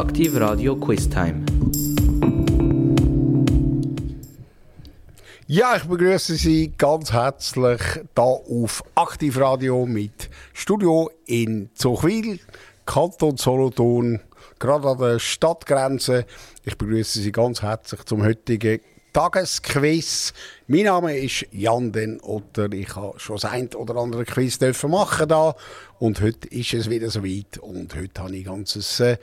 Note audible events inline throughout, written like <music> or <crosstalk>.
Aktiv Radio Quiz Time. Ja, ich begrüße Sie ganz herzlich hier auf Aktivradio mit Studio in Zuchwil, Kanton Solothurn, gerade an der Stadtgrenze. Ich begrüße Sie ganz herzlich zum heutigen Tagesquiz. Mein Name ist Jan Den Otter. Ich habe schon das ein oder andere Quiz dürfen machen da und heute ist es wieder soweit und heute habe ich ein ganzes äh,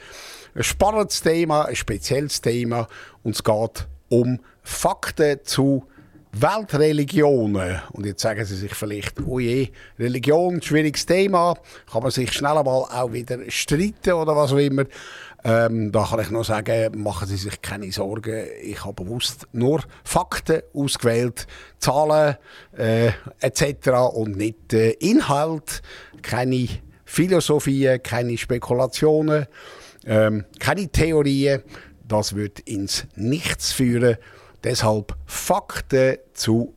spannendes Thema, ein spezielles Thema und es geht um Fakten zu Weltreligionen. Und jetzt sagen Sie sich vielleicht, oh je, Religion, schwieriges Thema, kann man sich schnell mal auch wieder streiten oder was auch immer. Ähm, da kann ich nur sagen, machen Sie sich keine Sorgen. Ich habe bewusst nur Fakten ausgewählt, Zahlen äh, etc. und nicht äh, Inhalt, keine Philosophie, keine Spekulationen, ähm, keine Theorien. Das wird ins Nichts führen. Deshalb Fakten zu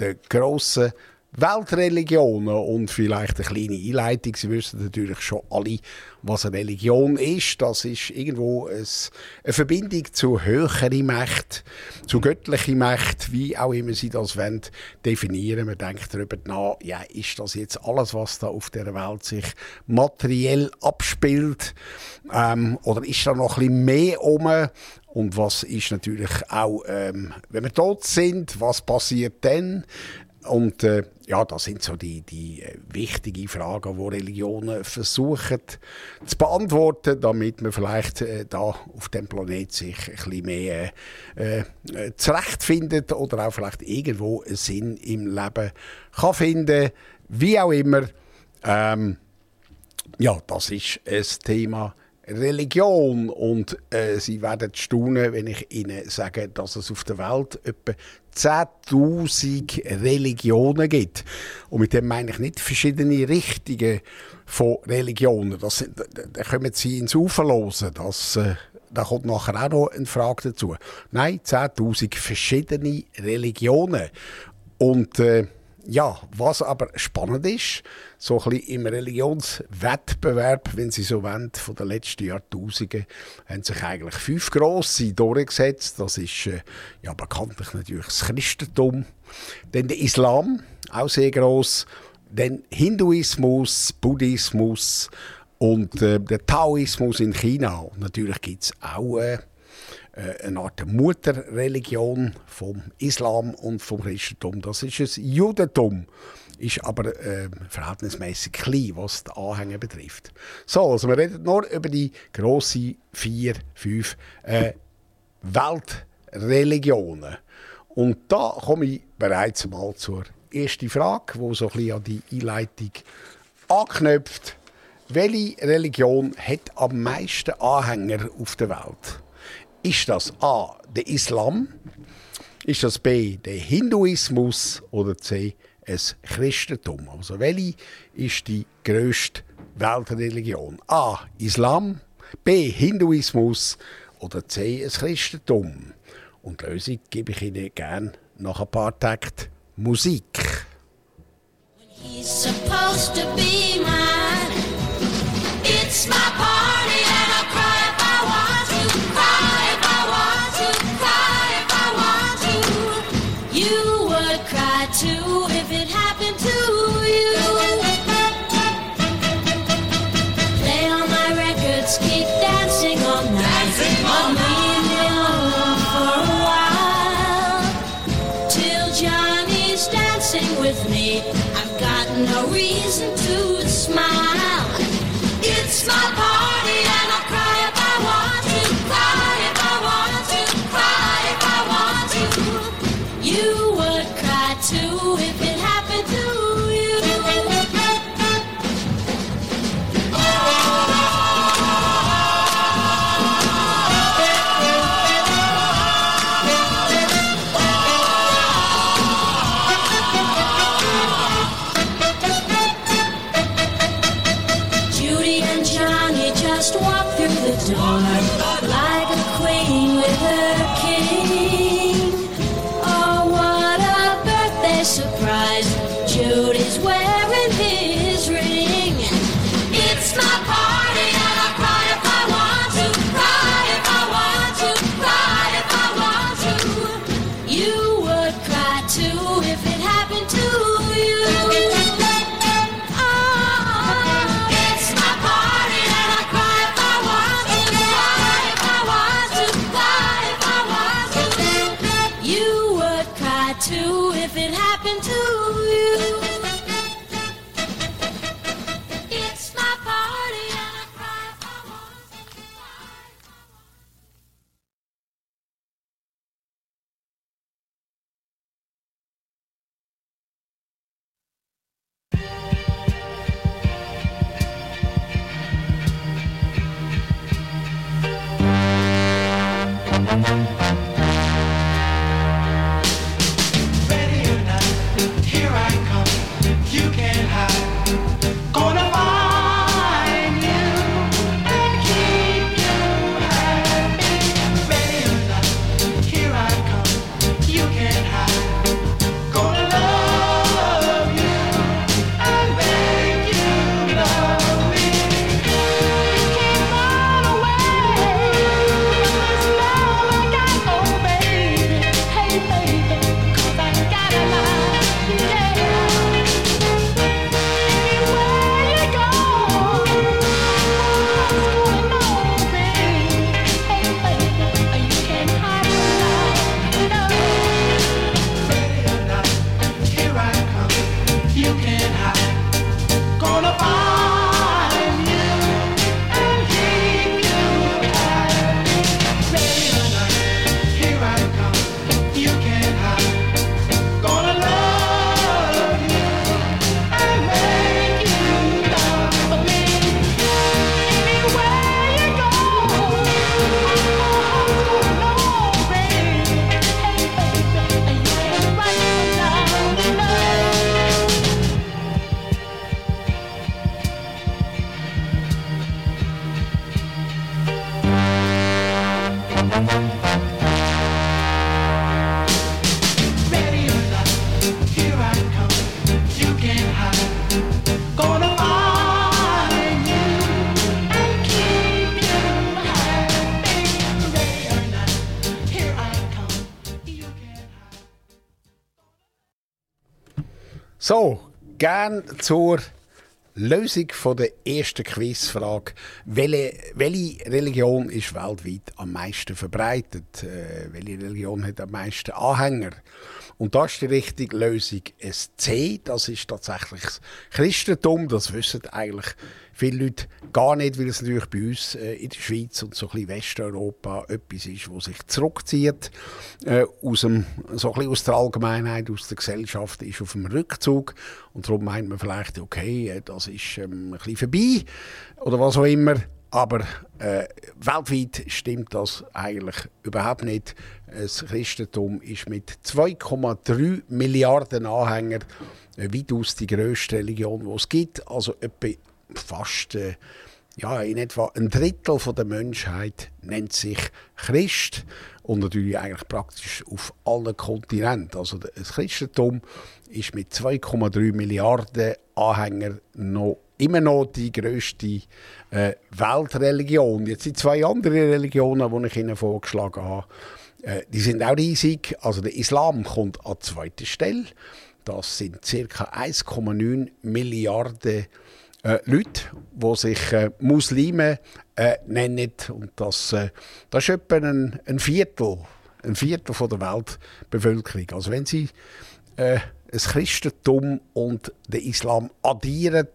den grossen Weltreligionen und vielleicht eine kleine Einleitung. Sie wissen natürlich schon alle, was eine Religion ist. Das ist irgendwo eine Verbindung zu höheren Mächten, zu göttlichen Mächten, wie auch immer Sie das wollen, definieren. Man denkt darüber nach, ja, ist das jetzt alles, was da auf der Welt sich materiell abspielt? Ähm, oder ist da noch ein bisschen mehr um? Und was ist natürlich auch, ähm, wenn wir tot sind, was passiert dann? Und äh, ja, das sind so die, die äh, wichtigen Fragen, die Religionen versuchen zu beantworten, damit man vielleicht äh, da auf dem Planet sich ein bisschen mehr äh, äh, zurechtfindet oder auch vielleicht irgendwo einen Sinn im Leben kann finden, wie auch immer. Ähm, ja, das ist ein Thema, Religion. Und äh, Sie werden staunen, wenn ich Ihnen sage, dass es auf der Welt etwa 10.000 Religionen gibt. Und mit dem meine ich nicht verschiedene Richtungen von Religionen. Das, da, da kommen Sie ins Uferlosen. Das, äh, da kommt nachher auch noch eine Frage dazu. Nein, 10.000 verschiedene Religionen. Und äh, ja, was aber spannend ist, so ein bisschen im Religionswettbewerb, wenn Sie so wollen, von den letzten Jahrtausenden, haben sich eigentlich fünf grosse durchgesetzt. Das ist äh, ja bekanntlich natürlich das Christentum, dann der Islam, auch sehr gross, dann Hinduismus, Buddhismus und äh, der Taoismus in China. Und natürlich gibt es auch äh, eine Art Mutterreligion vom Islam und vom Christentum. Das ist das Judentum ist aber äh, verhältnismäßig klein, was die Anhänger betrifft. So, also wir reden nur über die grossen vier, fünf äh, Weltreligionen. Und da komme ich bereits mal zur ersten Frage, wo so ein bisschen an die Einleitung anknüpft. Welche Religion hat am meisten Anhänger auf der Welt? Ist das A, der Islam? Ist das B, der Hinduismus? Oder C, das Christentum? Also welche ist die grösste Weltreligion? A, Islam, B, Hinduismus oder C, das Christentum? Und die Lösung gebe ich Ihnen gerne nach ein paar Takten Musik. He's supposed to be mine. It's my party It's So, gern zur Lösung von der ersten Quizfrage. Welche, welche Religion ist weltweit am meisten verbreitet? Äh, welche Religion hat am meisten Anhänger? Und da ist die richtige Lösung ein C. Das ist tatsächlich das Christentum. Das wissen eigentlich viele Leute gar nicht, weil es natürlich bei uns äh, in der Schweiz und so ein bisschen Westeuropa etwas ist, was sich zurückzieht äh, aus, dem, so ein bisschen aus der Allgemeinheit, aus der Gesellschaft, ist auf dem Rückzug und darum meint man vielleicht, okay, äh, das ist ähm, ein bisschen vorbei oder was auch immer. Aber äh, weltweit stimmt das eigentlich überhaupt nicht. Das Christentum ist mit 2,3 Milliarden Anhängern weitaus die grösste Religion, die es gibt. Also etwa fast äh, ja, in etwa ein Drittel der Menschheit nennt sich Christ und natürlich eigentlich praktisch auf allen Kontinenten. Also das Christentum ist mit 2,3 Milliarden Anhängern noch immer noch die grösste äh, Weltreligion. Jetzt die zwei anderen Religionen, die ich Ihnen vorgeschlagen habe, äh, die sind auch riesig. Also der Islam kommt an zweiter Stelle. Das sind ca. 1,9 Milliarden äh, Leute, die sich äh, Muslime äh, nennen. Und das, äh, das ist etwa ein, ein, Viertel, ein Viertel von der Weltbevölkerung. Also wenn Sie äh, das Christentum und den Islam addieren,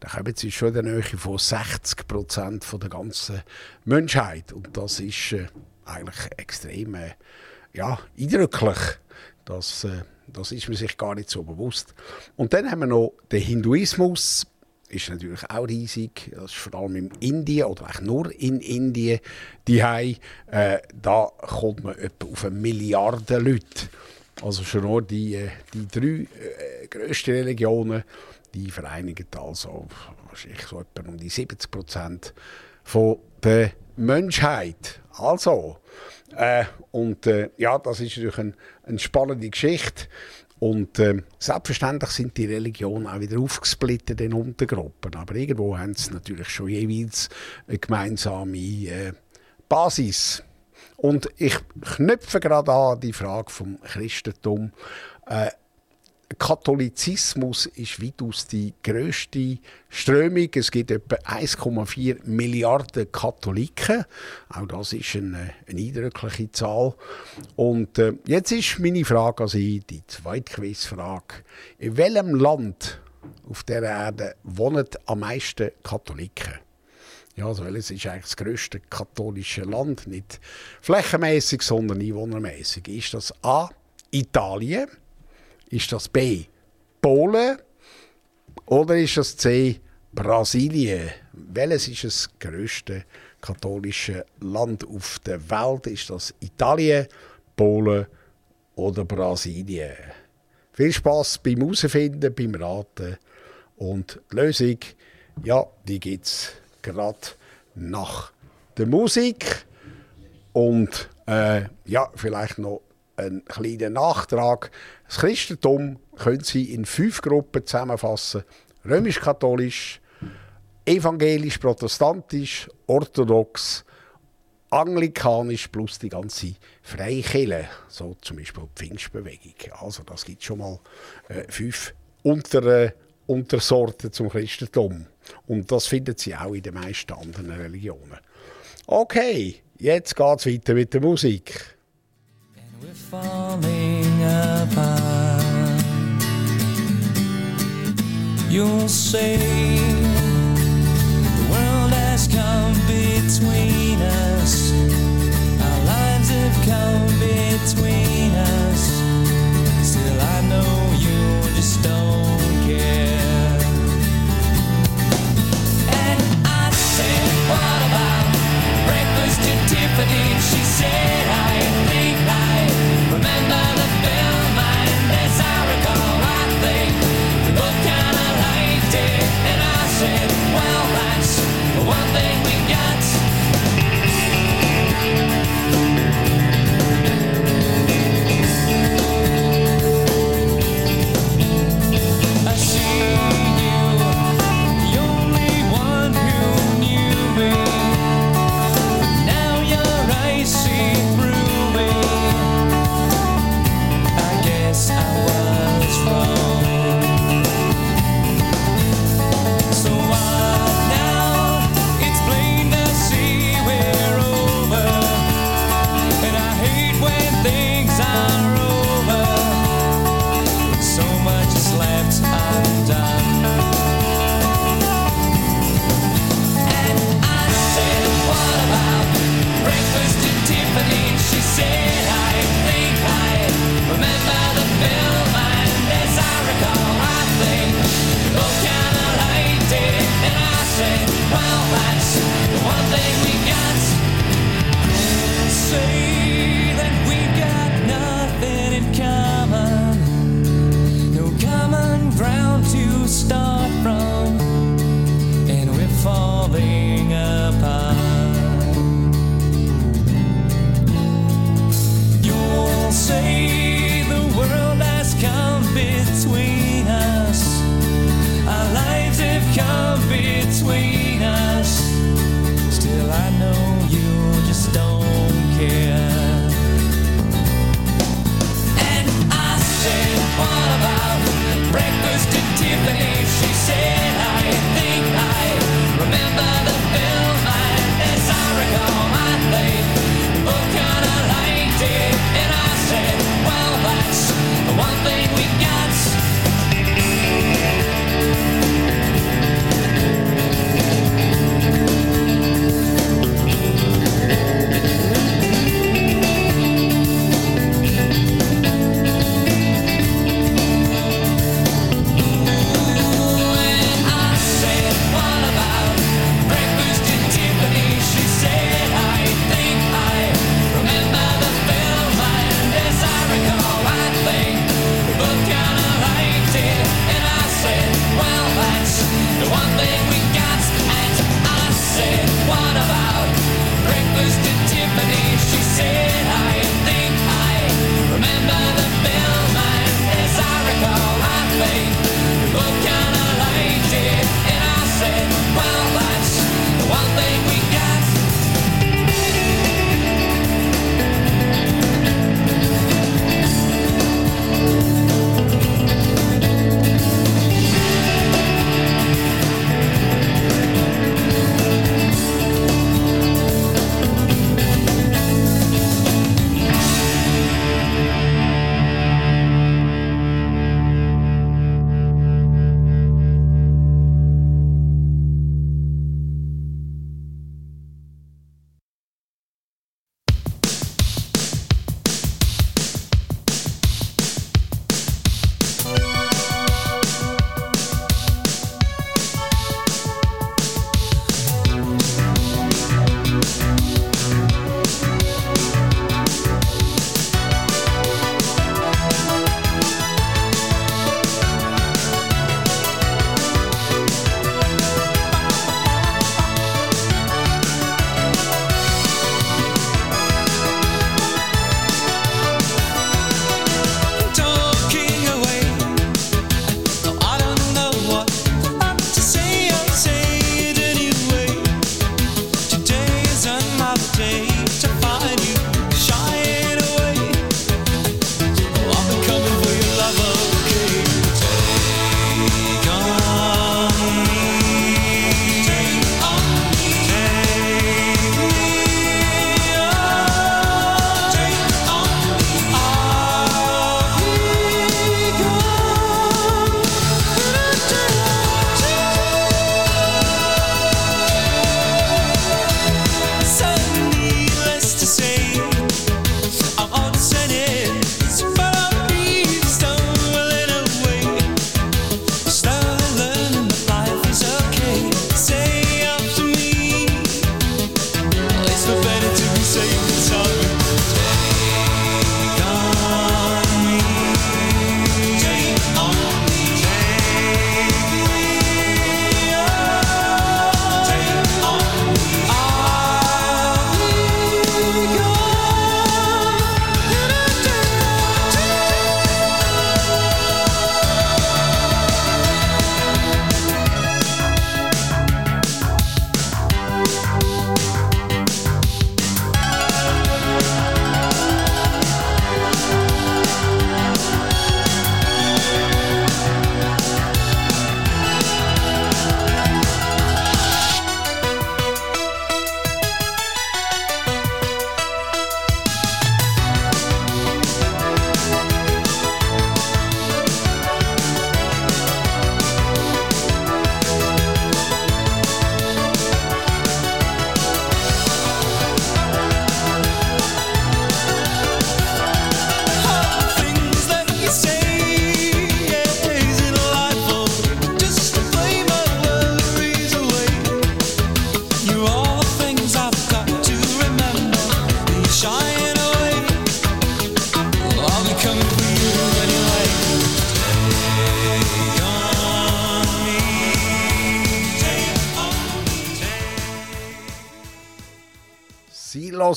dann kommen Sie schon in der Nähe von 60 Prozent der ganzen Menschheit. Und das ist äh, eigentlich extrem äh, ja, eindrücklich. Das, äh, das ist man sich gar nicht so bewusst. Und dann haben wir noch den Hinduismus ist natürlich auch riesig. Das ist vor allem in Indien oder eigentlich nur in Indien die äh, Da kommt man etwa auf eine Milliarde Leute. Also schon nur die, äh, die drei äh, grössten Religionen, die vereinigen also wahrscheinlich so etwa um die 70 Prozent der Menschheit. Also, äh, und äh, ja, das ist natürlich eine, eine spannende Geschichte. Und äh, selbstverständlich sind die Religionen auch wieder aufgesplittet in Untergruppen. Aber irgendwo haben sie natürlich schon jeweils eine gemeinsame äh, Basis. Und ich knüpfe gerade an die Frage vom Christentum. Katholizismus ist weitaus die grösste Strömung. Es gibt etwa 1,4 Milliarden Katholiken. Auch das ist eine, eine eindrückliche Zahl. Und äh, jetzt ist meine Frage an Sie, die zweite Quizfrage. In welchem Land auf der Erde wohnen am meisten Katholiken? Ja, also welches ist eigentlich das grösste katholische Land? Nicht flächenmäßig, sondern einwohnermäßig. Ist das A. Italien? Ist das B. Polen? Oder ist das C. Brasilien? welches ist das größte katholische Land auf der Welt? Ist das Italien, Polen oder Brasilien? Viel Spaß beim Herausfinden, beim Raten. Und die Lösung, ja, die gibt es gerade nach der Musik. Und äh, ja, vielleicht noch ein kleiner Nachtrag. Das Christentum können Sie in fünf Gruppen zusammenfassen. Römisch-katholisch, evangelisch-protestantisch, orthodox, anglikanisch plus die ganze Freikirche, so zum Beispiel die Pfingstbewegung. Also das gibt schon mal äh, fünf unter, Untersorten zum Christentum. Und das finden Sie auch in den meisten anderen Religionen. Okay, jetzt geht es weiter mit der Musik. And we're falling apart. You'll say the world has come between us. Our lives have come between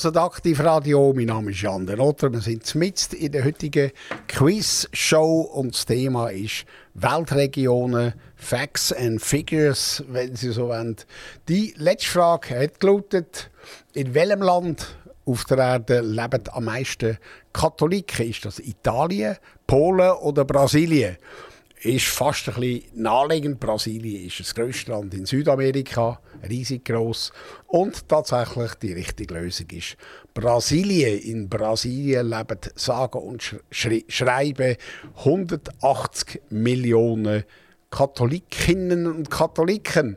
Hören Aktivradio. Mein Name ist Jan der Rotter. Wir sind mitten in der heutigen Quiz-Show und das Thema ist Weltregionen, Facts and Figures, wenn Sie so wollen. Die letzte Frage hat gelautet, in welchem Land auf der Erde leben am meisten Katholiken? Ist das Italien, Polen oder Brasilien? Ist fast ein bisschen naheliegend. Brasilien ist das grösste Land in Südamerika, riesig groß. Und tatsächlich die richtige Lösung ist Brasilien. In Brasilien leben sage und schre schreiben 180 Millionen Katholikinnen und Katholiken.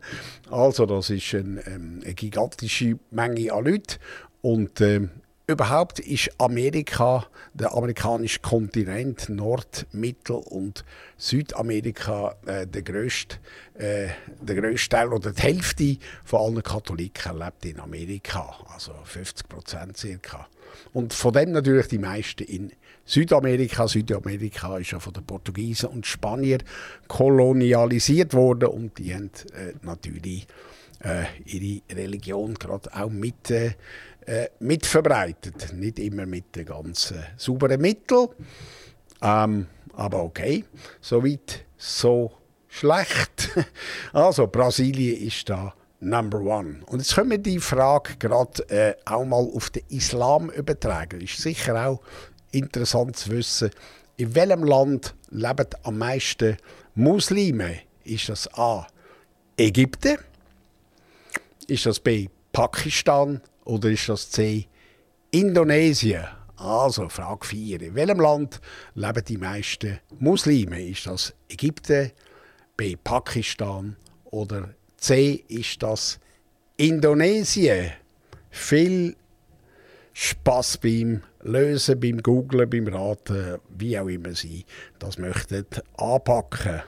Also das ist eine, ähm, eine gigantische Menge an Leuten. Und äh, Überhaupt ist Amerika, der amerikanische Kontinent, Nord-, Mittel- und Südamerika, äh, der, grösste, äh, der grösste Teil oder die Hälfte von allen Katholiken lebt in Amerika, also 50 Prozent circa. Und von dem natürlich die meisten in Südamerika. Südamerika ist ja von den Portugiesen und Spaniern kolonialisiert worden und die haben äh, natürlich äh, ihre Religion gerade auch mit äh, mitverbreitet. Nicht immer mit den ganz äh, sauberen Mitteln. Ähm, aber okay, soweit so schlecht. <laughs> Also, Brasilien ist da Number One. Und jetzt können wir die Frage gerade äh, auch mal auf den Islam übertragen. Ist sicher auch interessant zu wissen, in welchem Land leben am meisten Muslime? Ist das A. Ägypten? Ist das B. Pakistan? Oder ist das C? Indonesien. Also, Frage 4. In welchem Land leben die meisten Muslime? Ist das Ägypten, B. Pakistan oder C. ist das Indonesien? Viel Spaß beim Lösen, beim Googlen, beim Raten, wie auch immer Sie das möchten anpacken.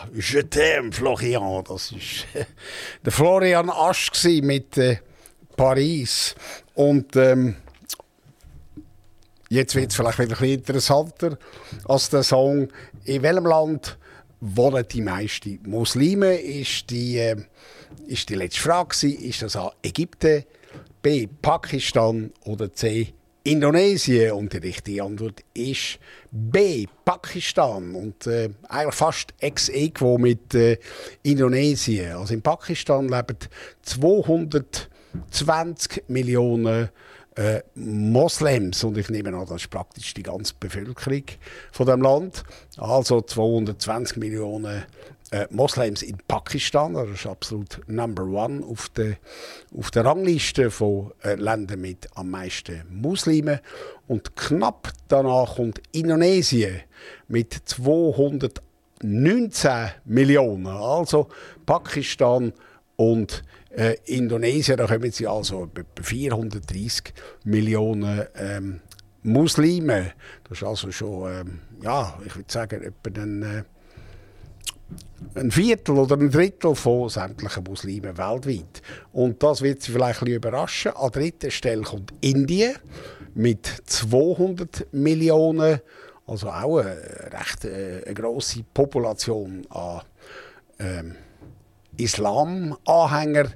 Ja, Je t'aime, Florian. Das war der Florian Asch mit äh, Paris. Und ähm, jetzt wird es vielleicht wieder ein bisschen interessanter als der Song. In welchem Land wohnen die meisten Muslime? Ist die, äh, ist die letzte Frage. Ist das A. Ägypten, B. Pakistan oder C. Indonesien und die richtige Antwort ist B. Pakistan und äh, eigentlich fast ex equo mit äh, Indonesien. Also in Pakistan leben 220 Millionen äh, Moslems und ich nehme an, das ist praktisch die ganze Bevölkerung von dem Land. Also 220 Millionen äh, Moslems in Pakistan, das ist absolut Number One auf der, auf der Rangliste von äh, Ländern mit am meisten Muslimen. Und knapp danach kommt Indonesien mit 219 Millionen. Also Pakistan und äh, Indonesien, da kommen sie also etwa 430 Millionen ähm, Muslime. Das ist also schon, ähm, ja, ich würde sagen, etwa ein, ein Viertel oder ein Drittel von sämtlichen Muslimen weltweit. Und das wird Sie vielleicht ein überraschen. An dritter Stelle kommt Indien mit 200 Millionen. Also auch eine recht äh, grosse Population an ähm, Islam-Anhänger.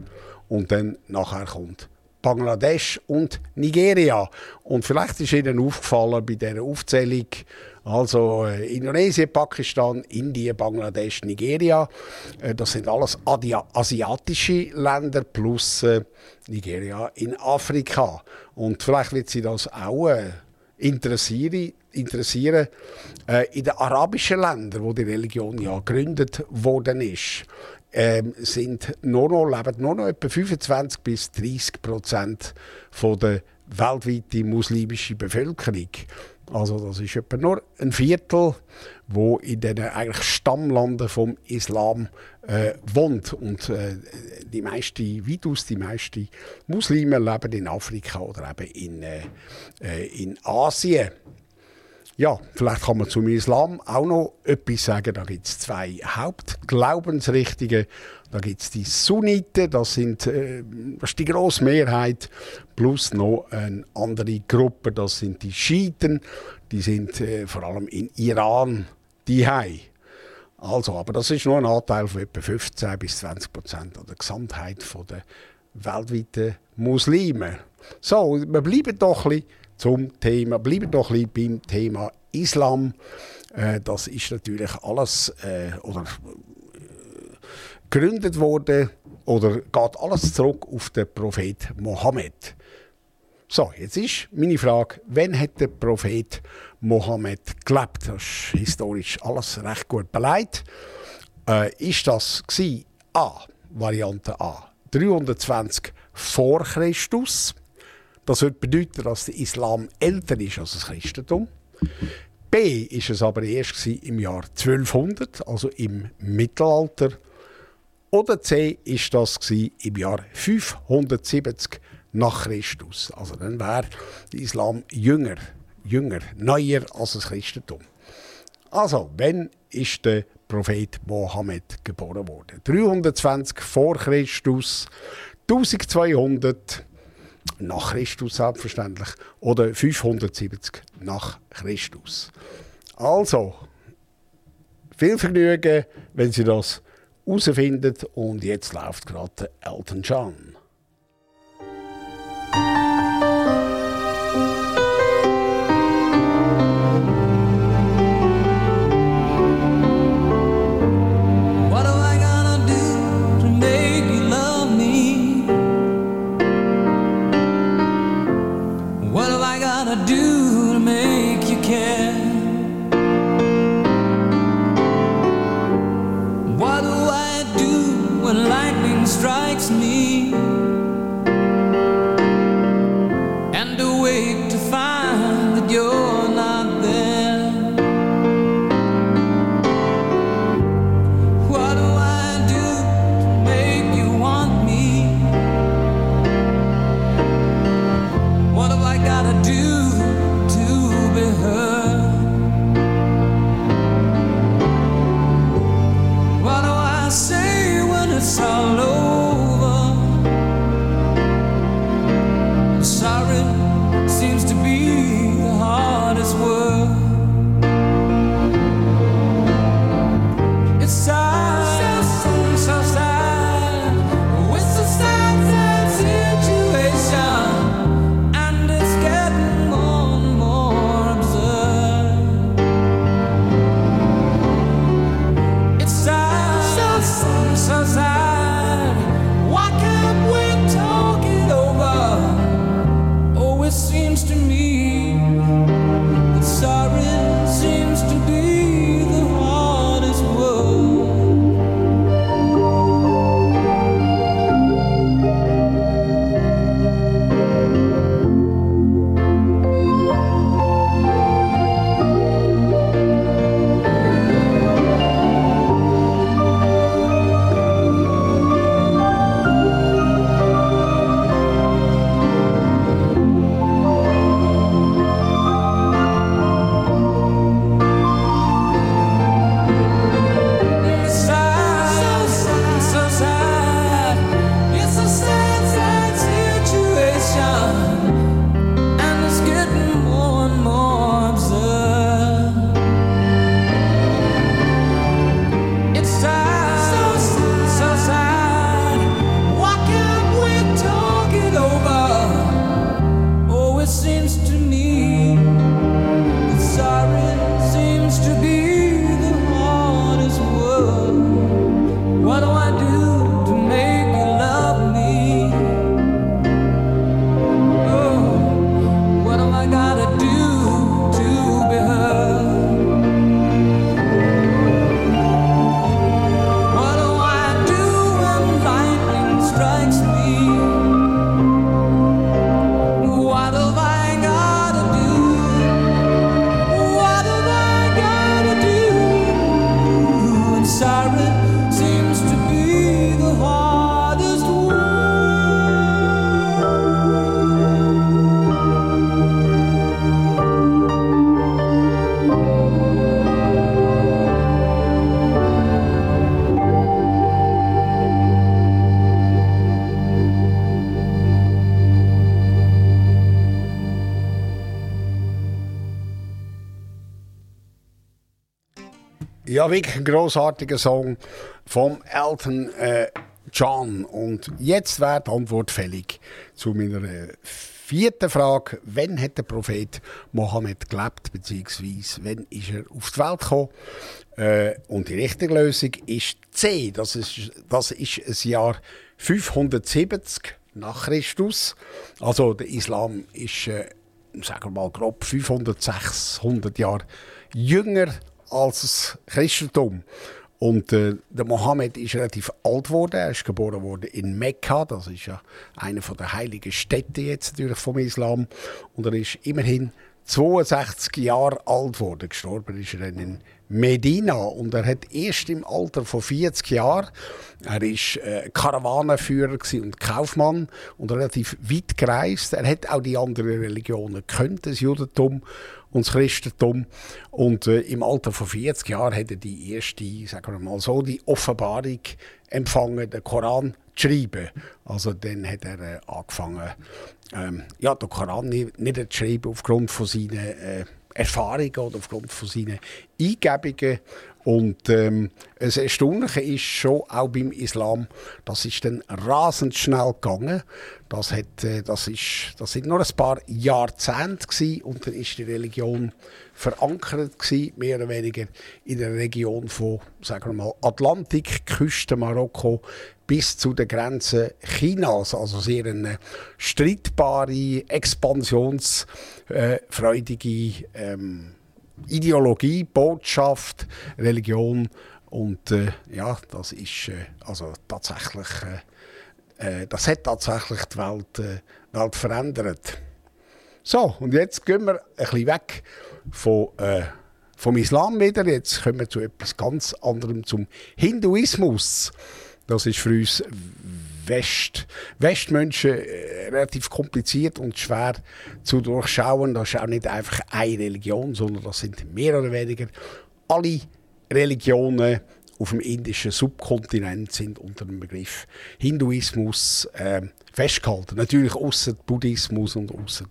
Und dann nachher kommt Bangladesch und Nigeria. Und vielleicht ist Ihnen aufgefallen bei dieser Aufzählung, also äh, Indonesien, Pakistan, Indien, Bangladesch, Nigeria, äh, das sind alles Adia asiatische Länder plus äh, Nigeria in Afrika. Und vielleicht wird Sie das auch äh, interessieren, interessieren äh, in den arabischen Ländern, wo die Religion ja gegründet worden ist ähm, sind nur noch, leben nur noch etwa 25 bis 30 Prozent der weltweiten muslimischen Bevölkerung. Also das ist etwa nur ein Viertel, wo in den eigentlich Stammlanden vom Islam äh, wohnt und äh, die meisten, weitaus die meisten Muslime leben in Afrika oder eben in, äh, äh in Asien. Ja, vielleicht kann man zum Islam auch noch etwas sagen. Da gibt es zwei Hauptglaubensrichtungen. Da gibt es die Sunniten, das, sind, äh, das ist die grosse Mehrheit, plus noch eine andere Gruppe, das sind die Schiiten. Die sind äh, vor allem in Iran die. Also, aber das ist nur ein Anteil von etwa 15 bis 20 Prozent der Gesamtheit der weltweiten Muslime. So, wir bleiben doch ein bisschen zum Thema, bleiben doch ein bisschen beim Thema Islam. Äh, das ist natürlich alles äh, oder äh, gegründet worden oder geht alles zurück auf den Prophet Mohammed. So, jetzt ist meine Frage, wann hat der Prophet Mohammed gelebt? Das ist historisch alles recht gut beleidigt. Äh, ist das? A, Variante A, 320 vor Christus. Das würde bedeuten, dass der Islam älter ist als das Christentum. B ist es aber erst im Jahr 1200, also im Mittelalter. Oder C ist das im Jahr 570 nach Christus. Also dann wäre der Islam jünger, jünger, neuer als das Christentum. Also, wenn ist der Prophet Mohammed geboren worden? 320 vor Christus, 1200 nach Christus selbstverständlich oder 570 nach Christus. Also, viel Vergnügen, wenn Sie das herausfinden und jetzt läuft gerade Elton John. Ja, wirklich ein grossartiger Song vom Elton äh, John. Und jetzt wäre die Antwort fällig zu meiner äh, vierten Frage. Wann hat der Prophet Mohammed gelebt, beziehungsweise wann ist er auf die Welt gekommen? Äh, und die richtige Lösung ist C. Das ist, das ist das Jahr 570 nach Christus. Also der Islam ist, äh, sagen wir mal grob 500, 600 Jahre jünger als das Christentum. Und äh, der Mohammed ist relativ alt geworden. Er ist geboren worden in Mekka. Das ist ja eine der heiligen Städte jetzt natürlich vom Islam. Und er ist immerhin 62 Jahre alt geworden. Gestorben ist er in Medina und er hat erst im Alter von 40 Jahren, er ist äh, Karawanenführer und Kaufmann und relativ weit gereist. Er hat auch die anderen Religionen gekannt, das Judentum und das Christentum. Und äh, im Alter von 40 Jahren hat er die erste, sagen wir mal so, die Offenbarung empfangen, den Koran zu schreiben. Also dann hat er äh, angefangen, ähm, ja, den Koran niederzuschreiben aufgrund von seinen äh, Erfahrungen oder aufgrund von seinen Eingebungen. Und ähm, das Erstaunliche ist schon auch beim Islam, das ist dann rasend schnell gegangen. Das, hat, äh, das, ist, das sind nur ein paar Jahrzehnte gewesen, und dann ist die Religion verankert gewesen, mehr oder weniger in der Region von, sagen wir mal, Atlantik, Küste Marokko bis zu den Grenzen Chinas. Also sehr eine streitbare, expansionsfreudige ähm, Ideologie, Botschaft, Religion und äh, ja, das ist äh, also tatsächlich, äh, äh das hat tatsächlich die Welt, äh, Welt verändert. So, und jetzt gehen wir ein bisschen weg von, äh, vom Islam wieder. Jetzt kommen wir zu etwas ganz anderem, zum Hinduismus. Das ist für uns West, Westmenschen äh, relativ kompliziert und schwer zu durchschauen. Das ist auch nicht einfach eine Religion, sondern das sind mehr oder weniger alle Religionen auf dem indischen Subkontinent sind unter dem Begriff Hinduismus äh, festgehalten. Natürlich außer Buddhismus und außer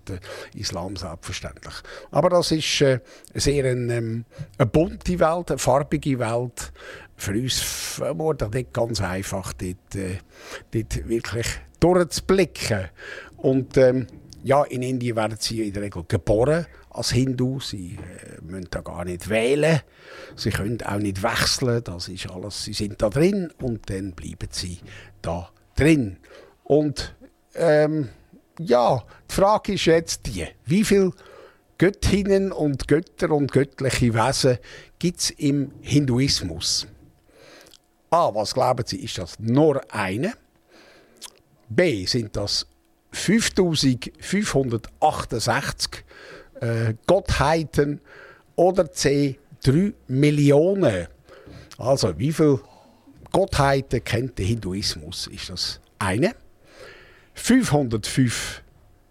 Islam selbstverständlich. Aber das ist äh, sehr eine, ähm, eine bunte Welt, eine farbige Welt. Für uns vermutlich ganz einfach, dort, äh, dort wirklich durchzublicken. Und ähm, ja, in Indien werden sie in der Regel geboren als Hindu. Sie äh, müssen da gar nicht wählen. Sie können auch nicht wechseln. Das ist alles. Sie sind da drin und dann bleiben sie da drin. Und ähm, ja, die Frage ist jetzt die: Wie viele Göttinnen und Götter und göttliche Wesen gibt es im Hinduismus? A. Was glauben Sie, ist das nur eine? B. Sind das 5568 äh, Gottheiten? Oder C. 3 Millionen? Also, wie viele Gottheiten kennt der Hinduismus? Ist das eine? 505,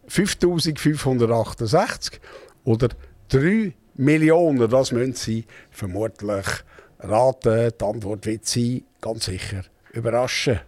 5568 oder 3 Millionen? Das müssen Sie vermutlich raten. Die Antwort wird Sie ganz sicher überraschen.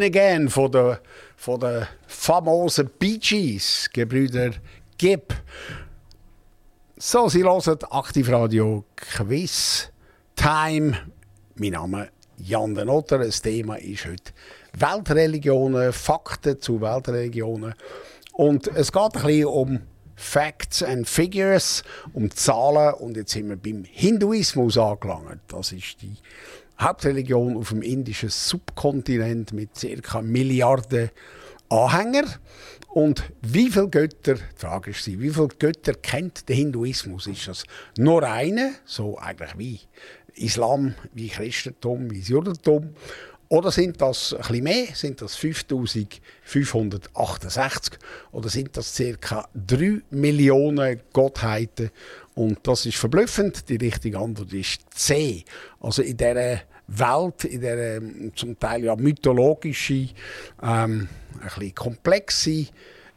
Win Again von den, von den famosen Bee Gees, Gebrüder Gibb. So, Sie hören Aktivradio Quiz Time. Mein Name ist Jan den Otter. Das Thema ist heute Weltreligionen, Fakten zu Weltreligionen. Und es geht ein bisschen um Facts and Figures, um Zahlen. Und jetzt sind wir beim Hinduismus angelangt. Das ist die Hauptreligion auf dem indischen Subkontinent mit ca. Milliarden Anhänger. Und wie viele Götter, ist sie, wie viele Götter kennt der Hinduismus? Ist das nur eine, so eigentlich wie Islam, wie Christentum, wie Judentum? Oder sind das ein bisschen mehr? Sind das 5568? Oder sind das ca. 3 Millionen Gottheiten? Und das ist verblüffend. Die richtige Antwort ist C. Also in dieser Welt, in dieser ähm, zum Teil ja mythologische, ähm, ein komplexe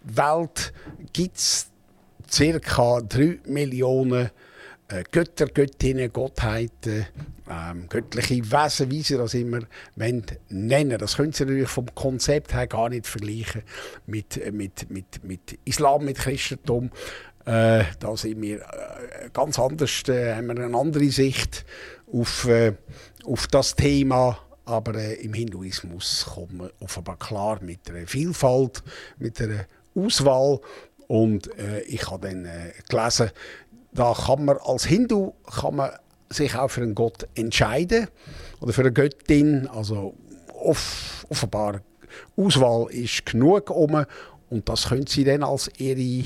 Welt, gibt es ca. 3 Millionen äh, Götter, Göttinnen, Gottheiten, ähm, göttliche Wesen, wie sie das immer nennen wollen. Das können sie natürlich vom Konzept her gar nicht vergleichen mit, äh, mit, mit, mit Islam, mit Christentum. Äh, da sind wir äh, ganz anders, äh, haben wir eine andere Sicht auf, äh, auf das Thema. Aber äh, im Hinduismus kommt man offenbar klar mit einer Vielfalt, mit einer Auswahl. Und äh, ich habe dann äh, gelesen, da kann man als Hindu kann man sich auch für einen Gott entscheiden oder für eine Göttin. Also off offenbar Auswahl ist genug um und das können sie dann als ihre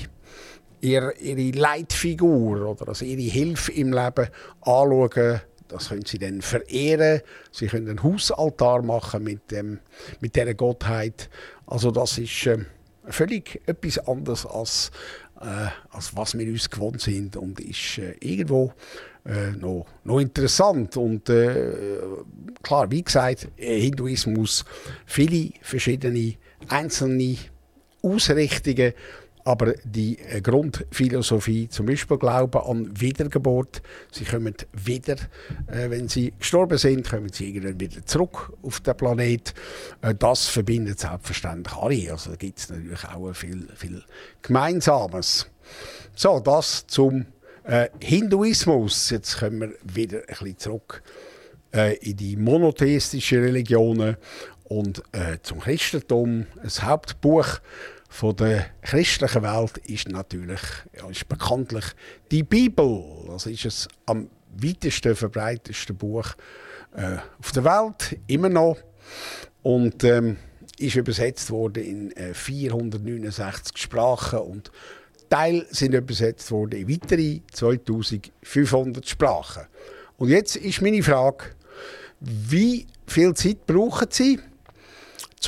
ihre, ihre Leitfigur oder als ihre Hilfe im Leben anschauen. Das können sie dann verehren. Sie können einen Hausaltar machen mit, dem, mit dieser Gottheit. Also das ist äh, völlig etwas anderes als, äh, als was wir uns gewohnt sind und ist äh, irgendwo äh, noch, noch interessant. Und äh, klar, wie gesagt, Hinduismus, viele verschiedene einzelne Ausrichtungen aber die äh, Grundphilosophie, zum Beispiel Glauben an Wiedergeburt, sie kommen wieder, äh, wenn sie gestorben sind, kommen sie irgendwann wieder zurück auf den Planet. Äh, das verbindet selbstverständlich alle. Also da gibt es natürlich auch viel, viel Gemeinsames. So, das zum äh, Hinduismus. Jetzt kommen wir wieder ein bisschen zurück äh, in die monotheistischen Religionen und äh, zum Christentum. Ein Hauptbuch von der christlichen Welt ist natürlich, ja, ist bekanntlich die Bibel. Das ist es am weitesten verbreitesten Buch äh, auf der Welt, immer noch. Und ähm, ist übersetzt worden in äh, 469 Sprachen und Teil sind übersetzt worden in weitere 2500 Sprachen. Und jetzt ist meine Frage, wie viel Zeit brauchen Sie,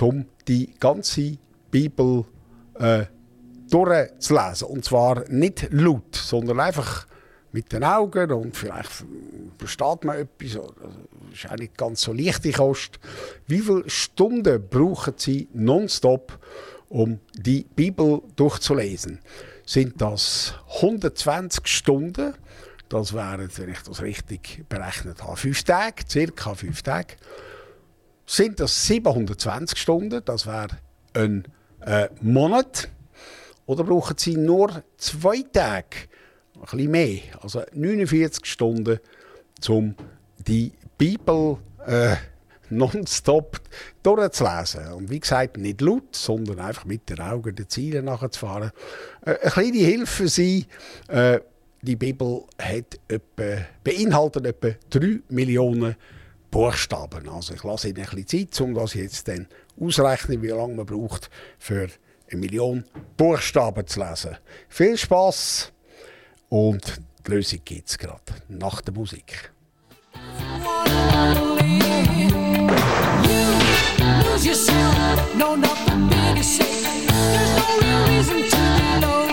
um die ganze Bibel zu äh, durchzulesen. Und zwar nicht laut, sondern einfach mit den Augen und vielleicht versteht man etwas. Das ist auch nicht ganz so leichte Kost. Wie viele Stunden brauchen Sie nonstop, um die Bibel durchzulesen? Sind das 120 Stunden? Das wären, wenn ich das richtig berechnet habe, fünf Tage, circa fünf Tage. Sind das 720 Stunden? Das wäre ein äh, Monat. Oder brauchen Sie nur zwei Tage, ein bisschen mehr, also 49 Stunden, um die Bibel äh, nonstop durchzulesen. Und wie gesagt, nicht laut, sondern einfach mit den Augen den Zielen nachzufahren. Äh, eine kleine Hilfe Sie. Äh, die Bibel hat etwa, beinhaltet etwa 3 Millionen Buchstaben. Also ich lasse Ihnen ein bisschen Zeit, um das jetzt dann ausrechnen, wie lange man braucht, für eine Million Buchstaben zu lesen. Viel Spaß und die Lösung gibt es gerade nach der Musik. yourself, no, nothing big to say. There's no real reason to be lonely.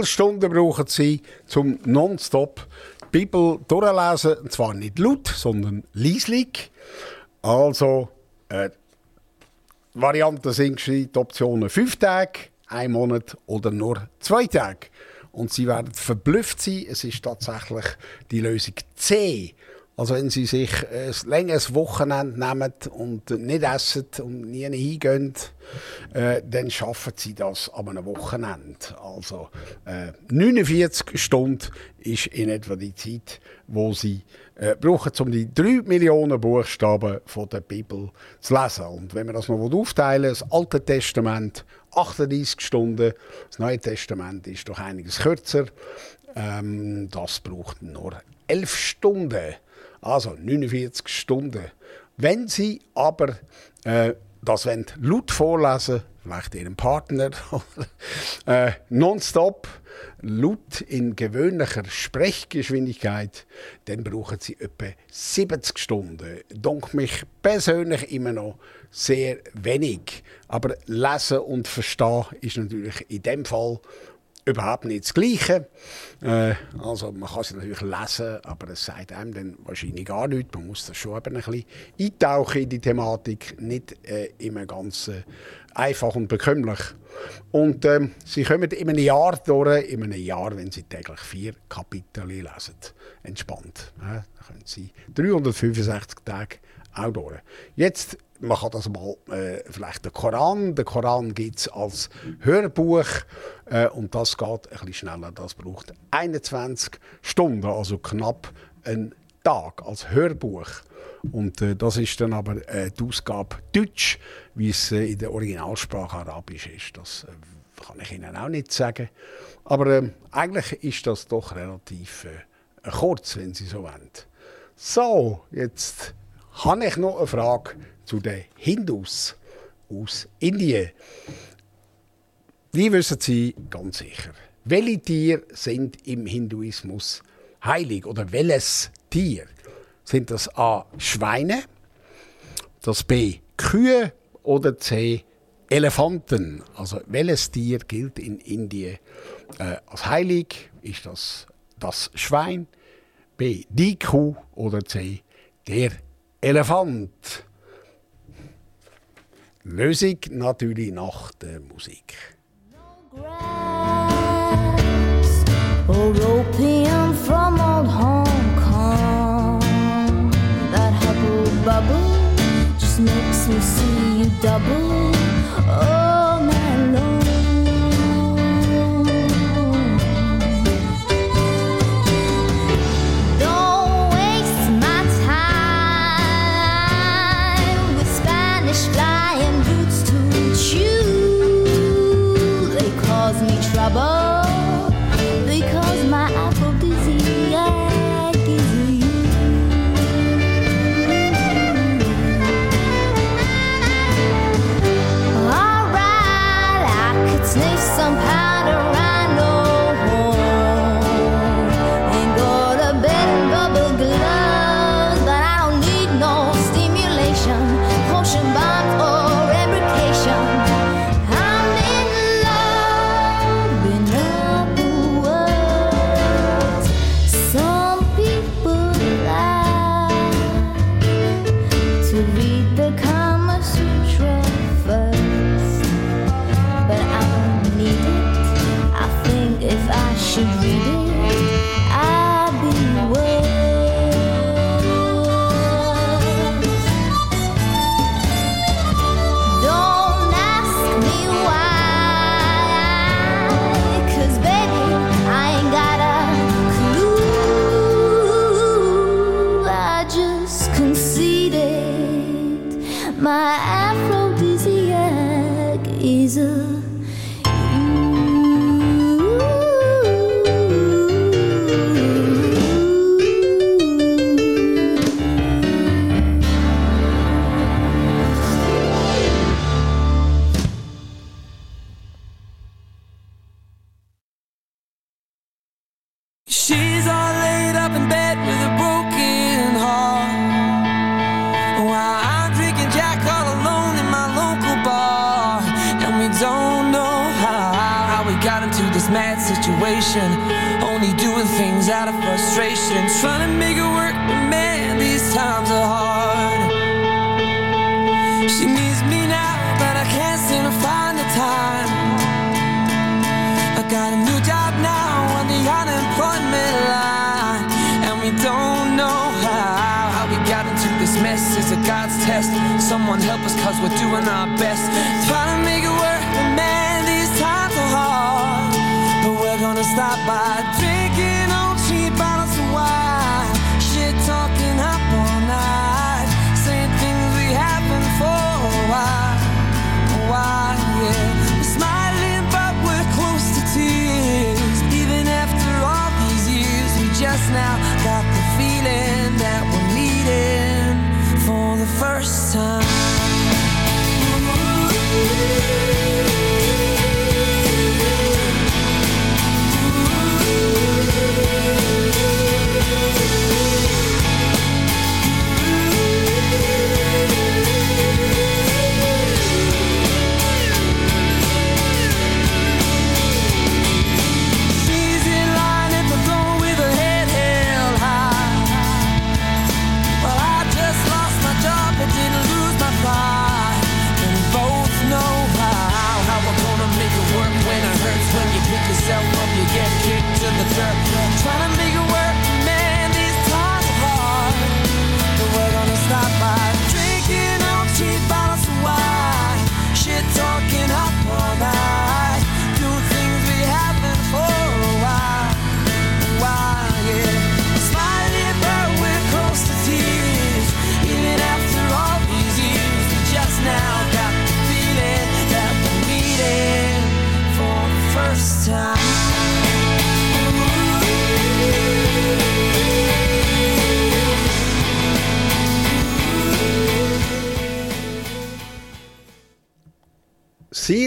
Viele Stunden brauchen Sie zum nonstop die Bibel durchlesen? Und zwar nicht laut, sondern leislich. Also, äh, Varianten sind die Optionen 5 Tage, 1 Monat oder nur 2 Tage. Und Sie werden verblüfft sein, es ist tatsächlich die Lösung C. Also wenn Sie sich ein längeres Wochenende nehmen und nicht essen und nie hingehen, äh, dann schaffen Sie das an einem Wochenende. Also äh, 49 Stunden ist in etwa die Zeit, wo Sie äh, brauchen, um die 3 Millionen Buchstaben von der Bibel zu lesen. Und wenn wir das noch aufteilen, das Alte Testament 38 Stunden, das Neue Testament ist doch einiges kürzer. Ähm, das braucht nur 11 Stunden. Also 49 Stunden. Wenn Sie aber äh, das wollen, laut vorlesen, vielleicht Ihrem Partner, <laughs> äh, nonstop, laut in gewöhnlicher Sprechgeschwindigkeit, dann brauchen Sie etwa 70 Stunden. Dank mich persönlich immer noch sehr wenig. Aber lesen und verstehen ist natürlich in dem Fall überhaupt nicht das Gleiche. Äh, also man kann es natürlich lesen, aber es sagt einem dann wahrscheinlich gar nichts. Man muss das schon eben ein bisschen eintauchen in die Thematik, nicht äh, immer ganz äh, einfach und bekömmlich. Und ähm, sie kommen in einem Jahr durch, in einem Jahr, wenn sie täglich vier Kapitel lesen. Entspannt. Ja, dann können sie 365 Tage auch durch. Jetzt man kann das mal, äh, vielleicht den Koran, den Koran gibt es als Hörbuch äh, und das geht ein bisschen schneller, das braucht 21 Stunden, also knapp einen Tag als Hörbuch. Und äh, das ist dann aber äh, die Ausgabe Deutsch, wie es äh, in der Originalsprache Arabisch ist. Das äh, kann ich Ihnen auch nicht sagen. Aber ähm, eigentlich ist das doch relativ kurz, wenn Sie so wollen. So, jetzt habe ich noch eine Frage zu den Hindus aus Indien. Die wissen Sie ganz sicher. Welche Tiere sind im Hinduismus heilig oder welches Tier? Sind das A. Schweine, das B. Kühe oder C. Elefanten? Also welches Tier gilt in Indien äh, als heilig? Ist das das Schwein, B. die Kuh oder C. der Elefant? Lösung natürlich nach der Musik. Just makes me see you double. Oh,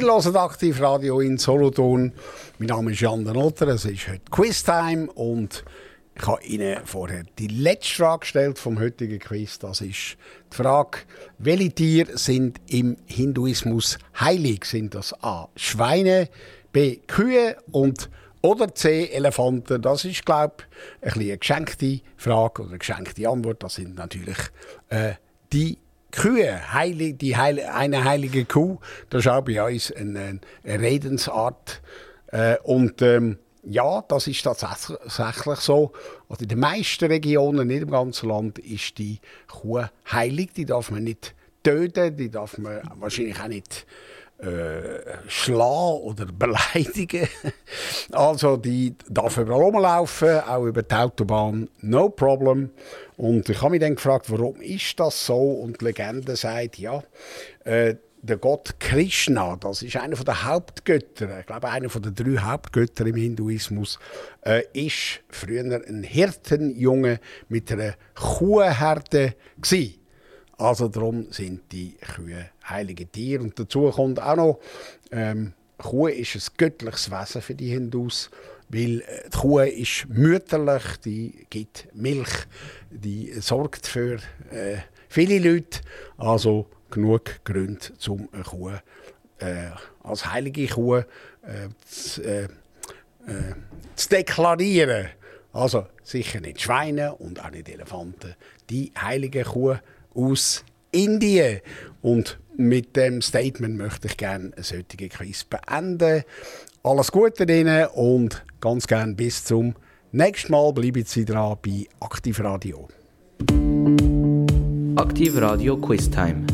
Sie hören aktiv Radio in Solothurn. Mein Name ist Jan der Notter. Es ist heute Quiztime und ich habe Ihnen vorher die letzte Frage gestellt vom heutigen Quiz. Das ist die Frage, welche Tiere sind im Hinduismus heilig? Sind das A. Schweine, B. Kühe und oder C. Elefanten? Das ist, glaube ich, ein eine geschenkte Frage oder eine geschenkte Antwort. Das sind natürlich äh, die Kühe, heilig, die heil, eine heilige Kuh, das ist auch bei uns eine, eine Redensart. Äh, und ähm, ja, das ist tatsächlich so. Also in den meisten Regionen, nicht im ganzen Land, ist die Kuh heilig. Die darf man nicht töten, die darf man wahrscheinlich auch nicht äh, schlagen oder beleidigen. <laughs> Also die darf überall rumlaufen, auch über die Autobahn, no problem. Und ich habe mich dann gefragt, warum ist das so? Und die Legende sagt, ja, äh, der Gott Krishna, das ist einer der Hauptgötter, ich glaube einer der drei Hauptgötter im Hinduismus, äh, ist früher ein Hirtenjunge mit einer Kuhherde gewesen. Also darum sind die Kühe heilige Tiere. Und dazu kommt auch noch, ähm, Kuh ist ein göttliches Wesen für die Hindus, weil äh, die Kuh ist mütterlich, die gibt Milch, die sorgt für äh, viele Leute. Also genug Gründe, um eine Kuh äh, als heilige Kuh äh, zu, äh, äh, zu deklarieren. Also sicher nicht Schweine und auch nicht Elefanten. Die heilige Kuh aus Indien. Und mit dem Statement möchte ich gerne einen solchen Quiz beenden. Alles Gute Ihnen und ganz gerne bis zum nächsten Mal. Bleiben Sie dran bei Aktiv Radio. Aktiv Radio Quiz Time.